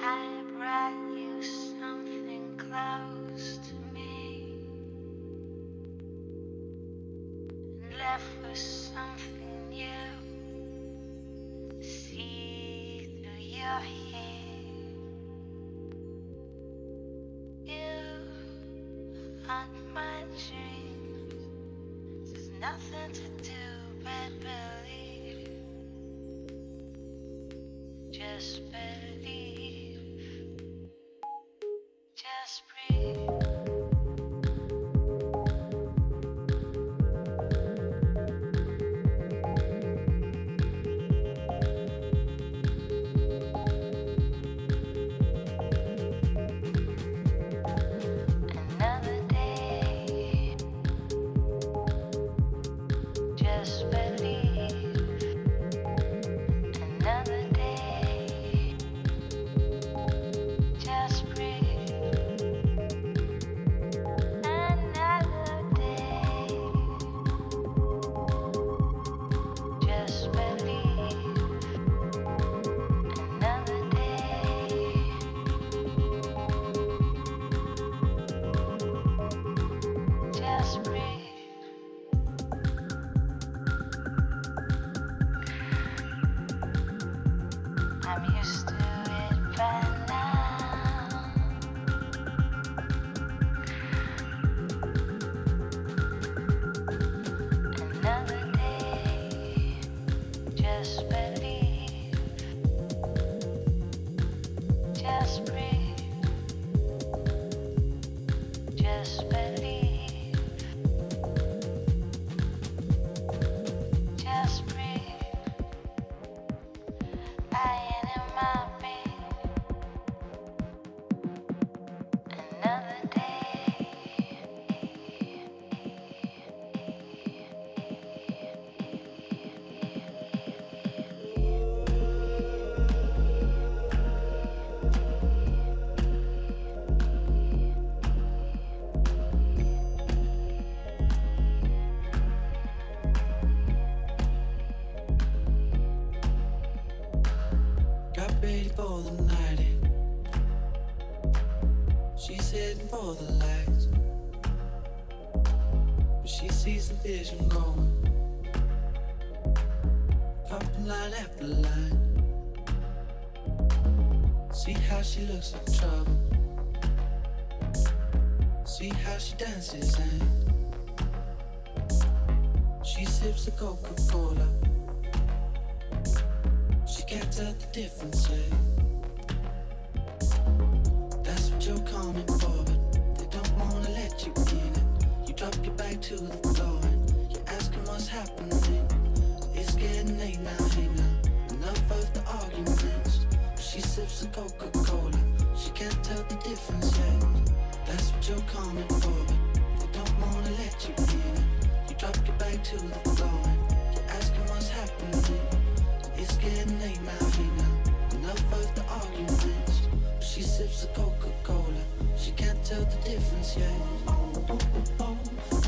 I brought you something close to me and left with something new. See through your hair. You haunt my dreams. There's nothing to do but believe. Just believe. For the lights. But she sees the vision going. Dropping line after line. See how she looks in trouble. See how she dances and she sips the Coca-Cola. She can't tell the difference, eh? To the floor you're asking what's happening. It's getting late now, hey now. Enough of the arguments. She sips the Coca-Cola. She can't tell the difference, yeah. That's what you're coming for, but they don't wanna let you in. You drop your back to the floor you're asking what's happening. It's getting late now, hey now. Enough of the arguments. She sips the Coca-Cola. She can't tell the difference yet. She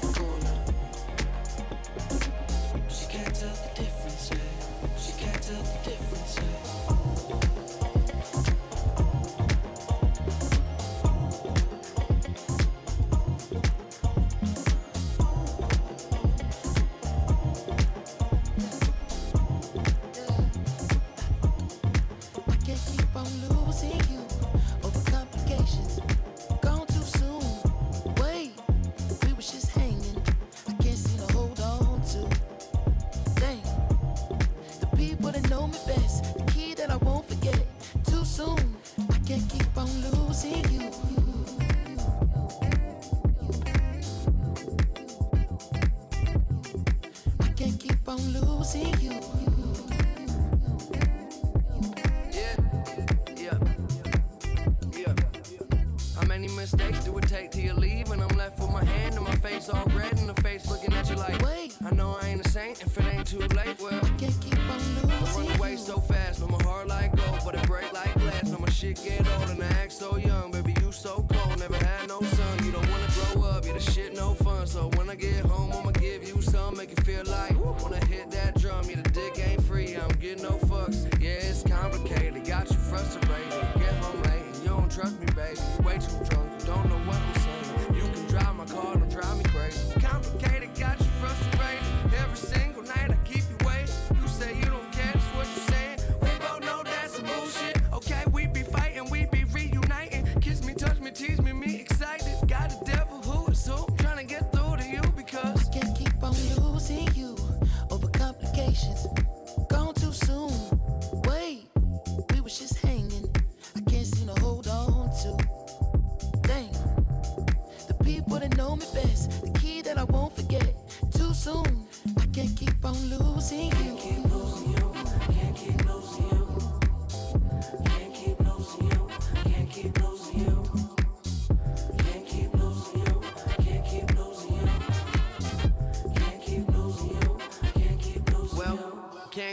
can't keep on losing you. I can't you. I can't keep losing you.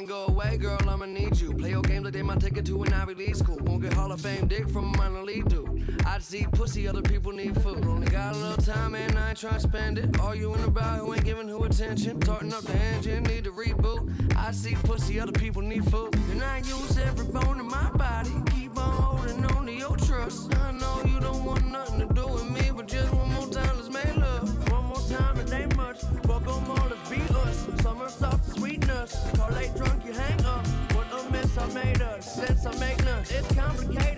go away, girl, I'ma need you. Play your game, today, my it to an Ivy League school. Won't get Hall of Fame dick from a minor league dude. I see pussy, other people need food. Only got a little time and I ain't to spend it. All you in the bar who ain't giving who attention. starting up the engine, need a reboot. I see pussy, other people need food. And I use every bone in my body. Keep on holding on to your trust. It's complicated.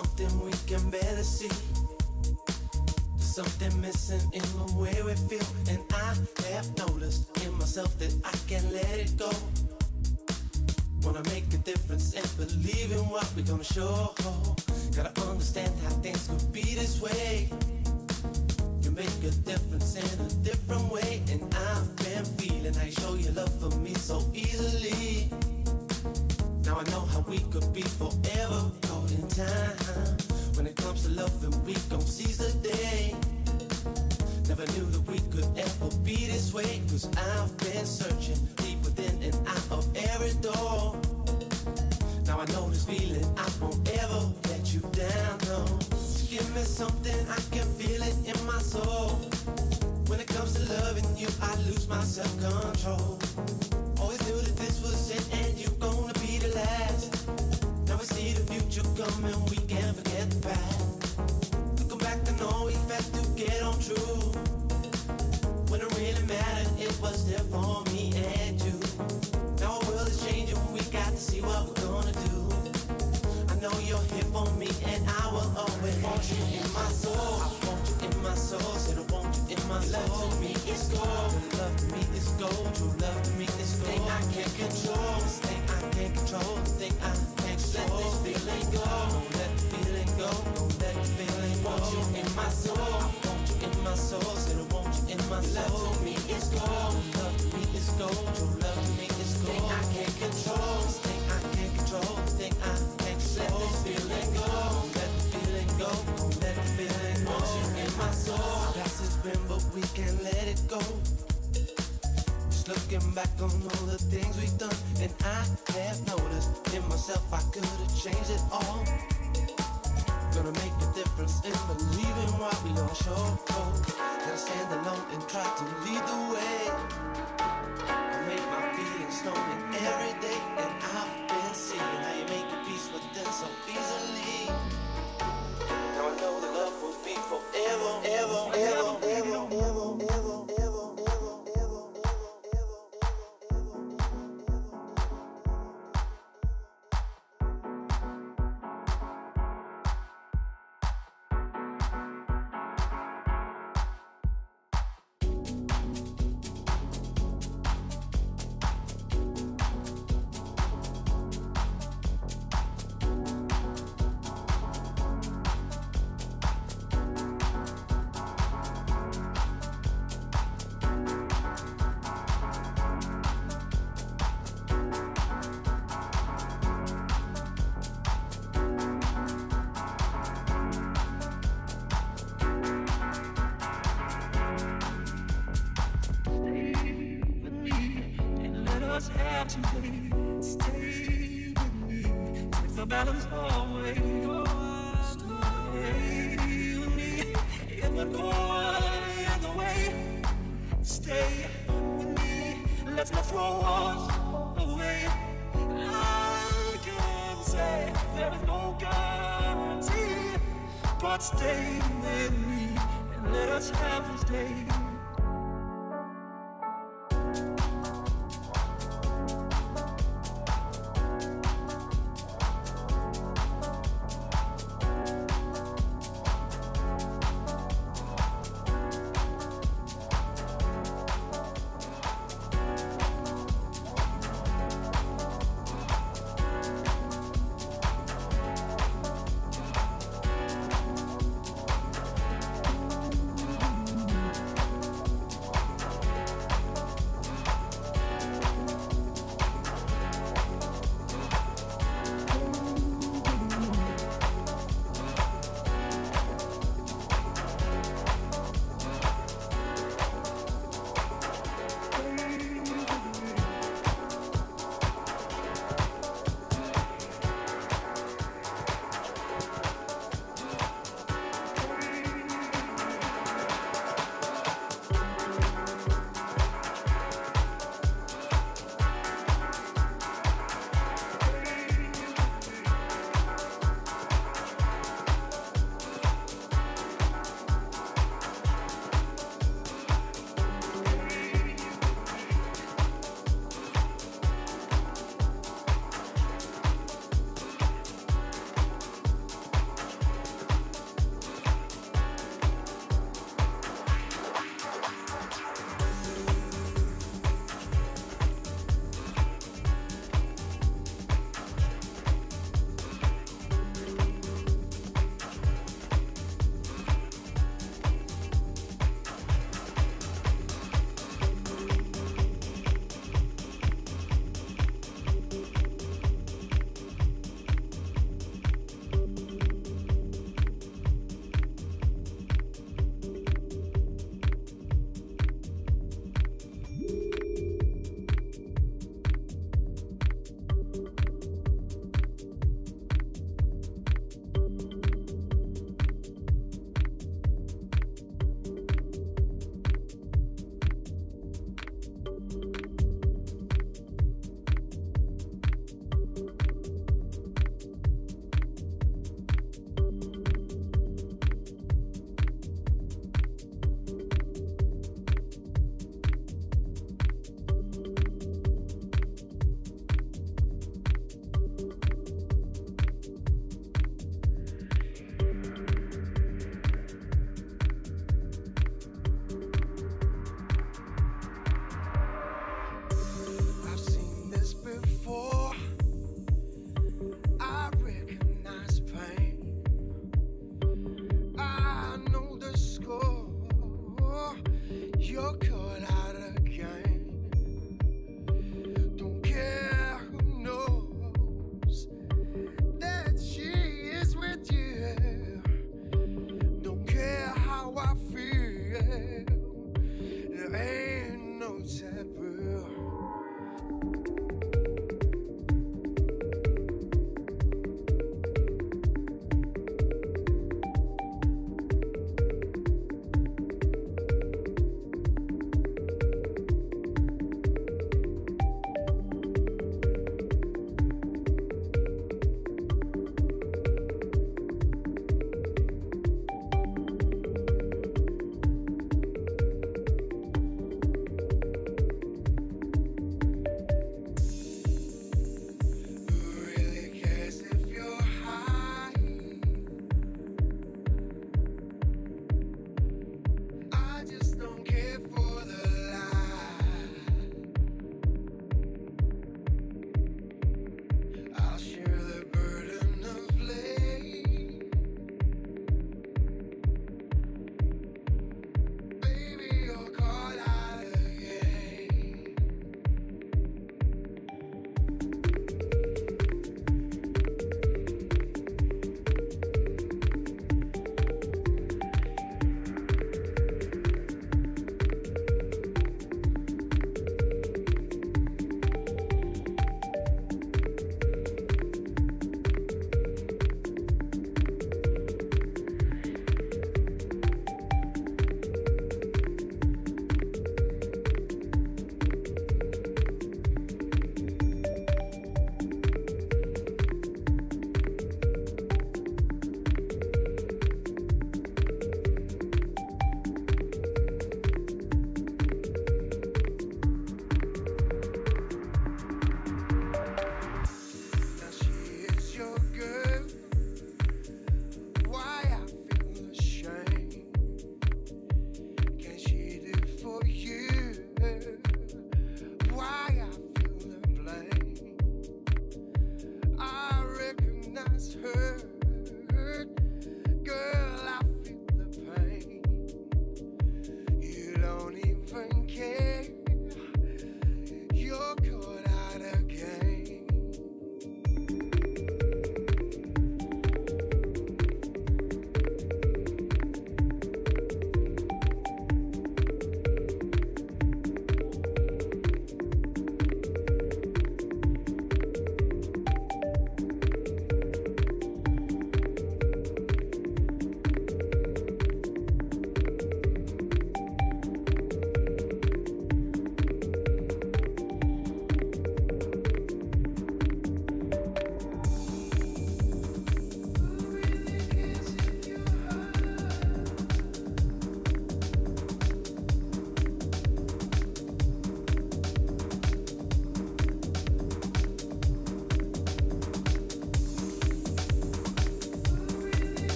something we can barely see. There's something missing in the way we feel, and I have noticed in myself that I can't let it go. Wanna make a difference and believe in what we're gonna show. Cause I've been searching deep within and out of every door. Now I know this feeling, I won't ever let you down, no. Give me something, I can feel it in my soul. When it comes to loving you, I lose my self-control. Always knew that this was it and you're gonna be the last. Now we see the future coming, we can't forget the past. Looking back, I know we had to get on true. Was there for me and you. Our world is changing, we got to see what we're gonna do. I know you're here for me, and I will always want you in my soul. I want you in my soul, said I want you in my soul. Love to me is gold, love to me is gold. True love to me is gold. Thing I can't control, this thing I can't control, this thing I can't control. Let this feeling go, don't let the feeling go, don't let the feeling go. Want you in my soul, in my soul, said I want you in my soul. Love me is gold, love to me is gold. True love to me is gold. Thing I can't control, thing I can't control, thing I can't control. Let this feeling go, let the feeling go, let the feeling go. Want you in my soul. Past has been, but we can't let it go. Just looking back on all the things we've done, and I have noticed in myself I could have changed it all. Gonna make a difference in believing what we gonna show. Gotta stand alone and try to lead the way. I make my feelings known every day, and I've been seeing how you make your peace with them so easily. Now I know the love will be forever, ever, ever, ever, ever, ever, ever,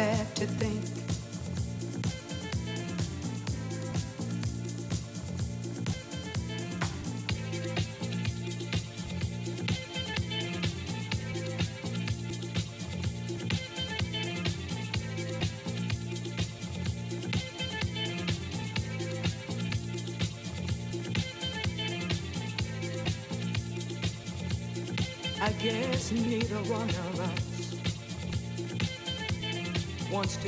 sad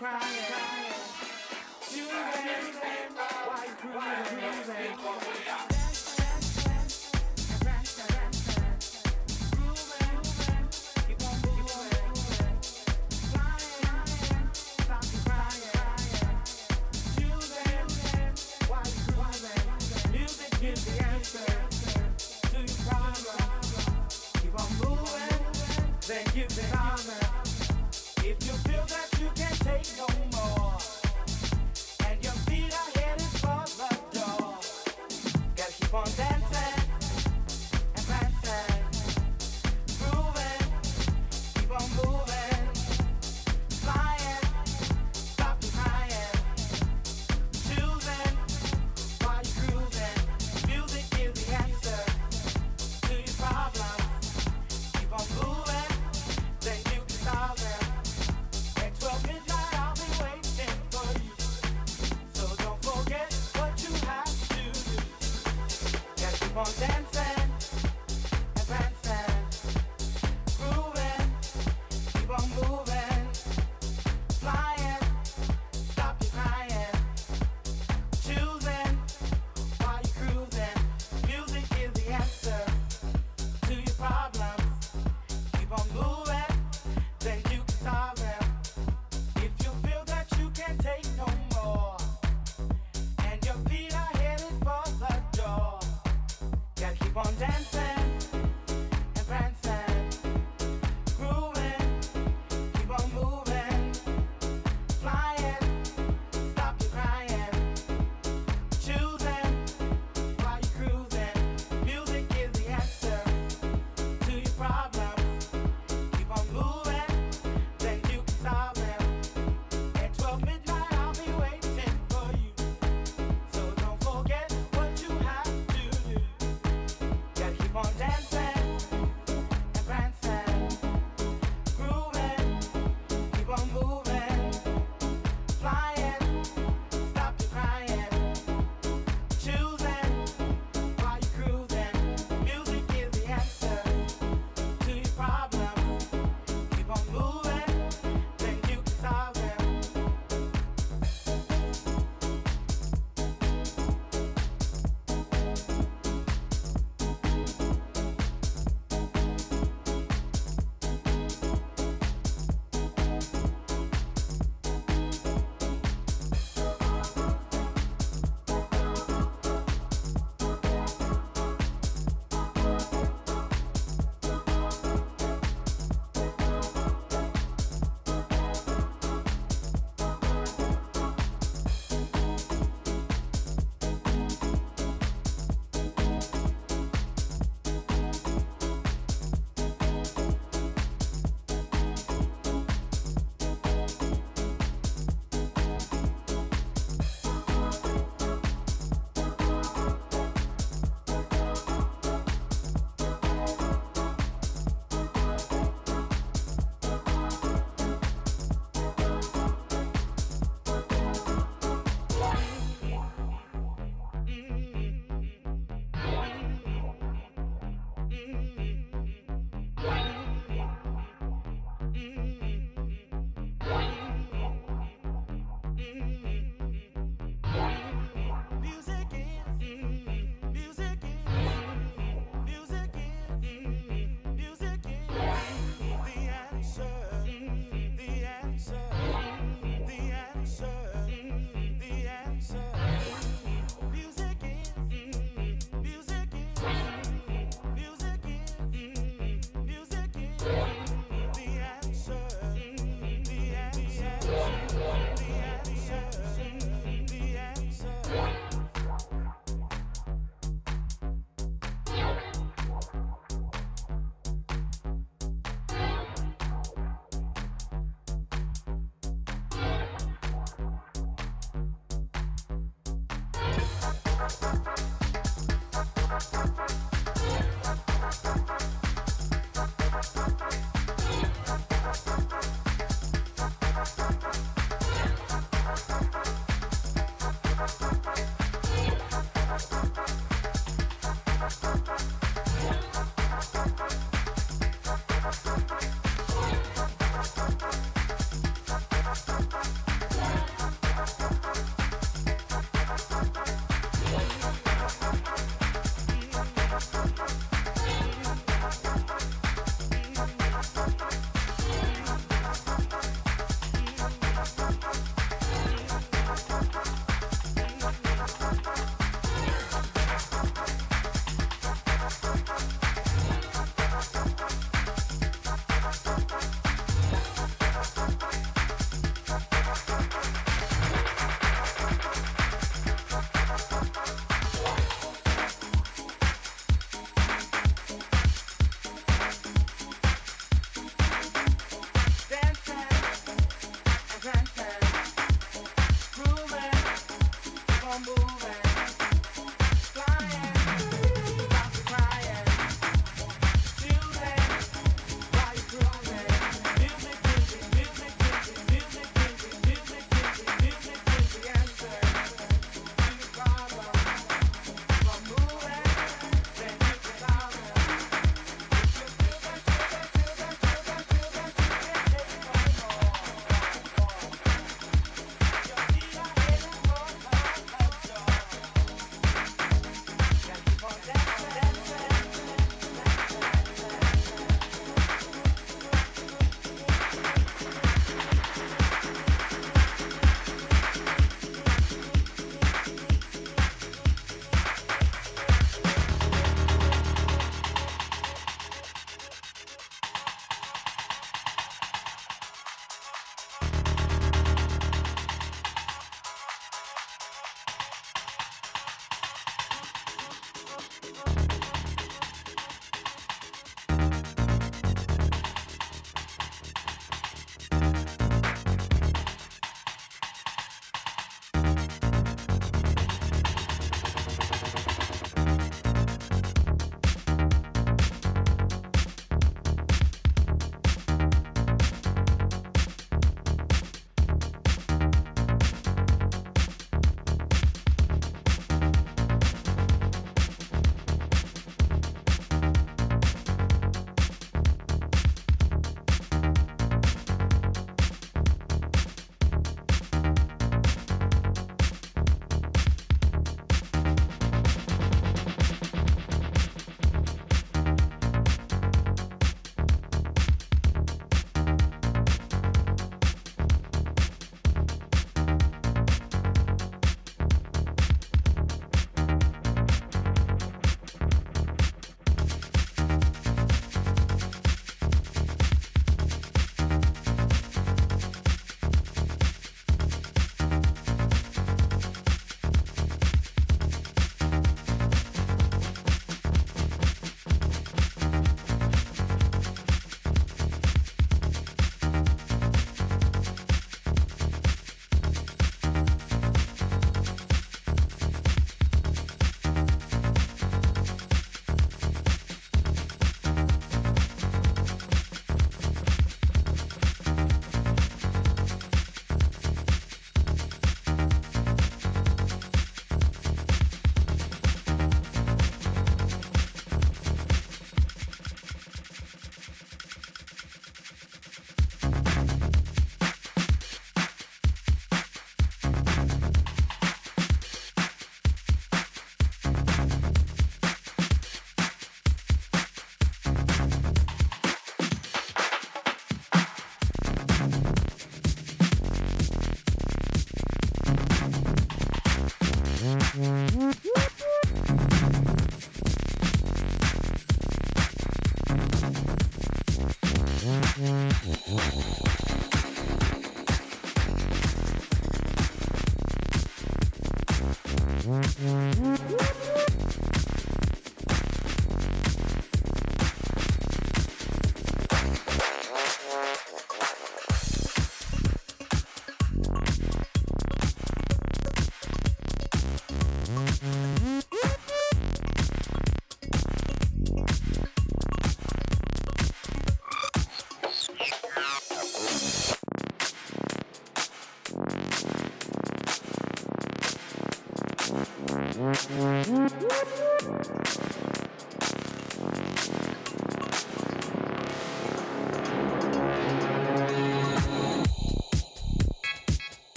Then you can solve them. At 12 midnight, I'll be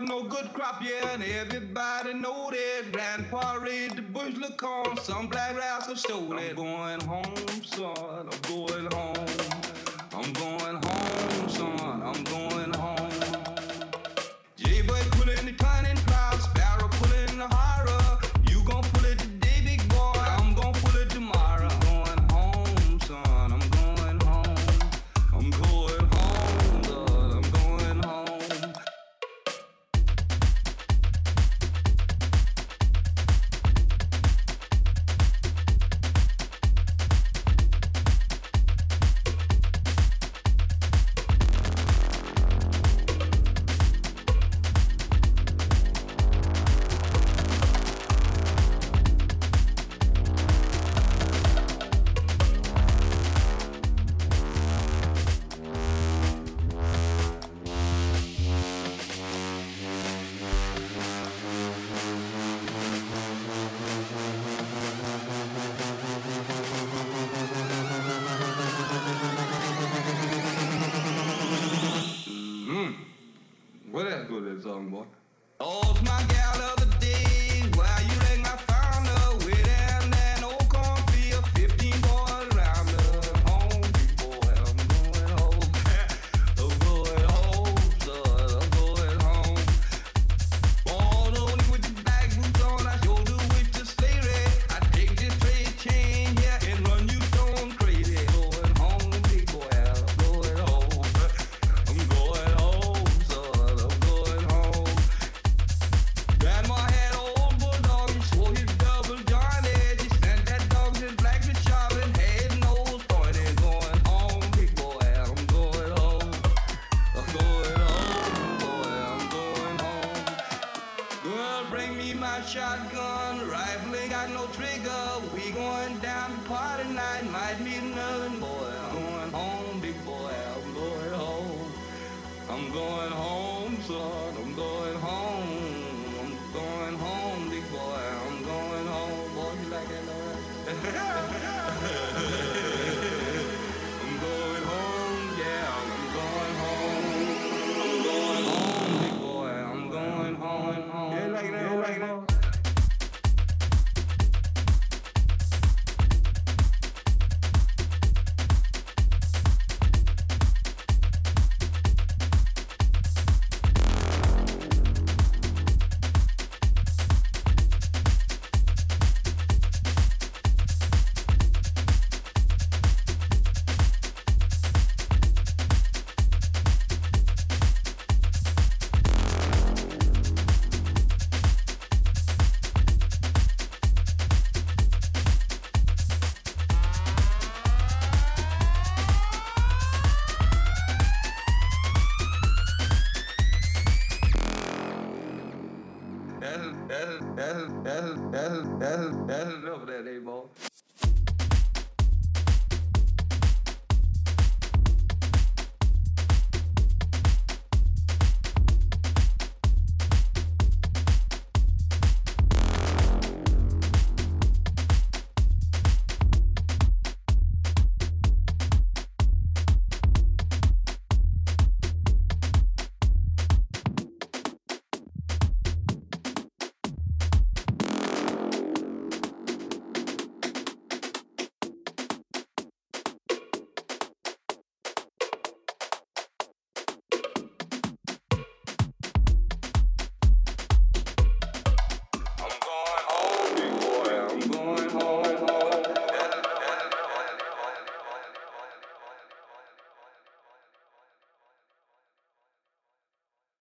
was no good crop yeah, and everybody know that. Grandpa read the bushel look corn, some black rascal stole it. I'm going home, son, I'm going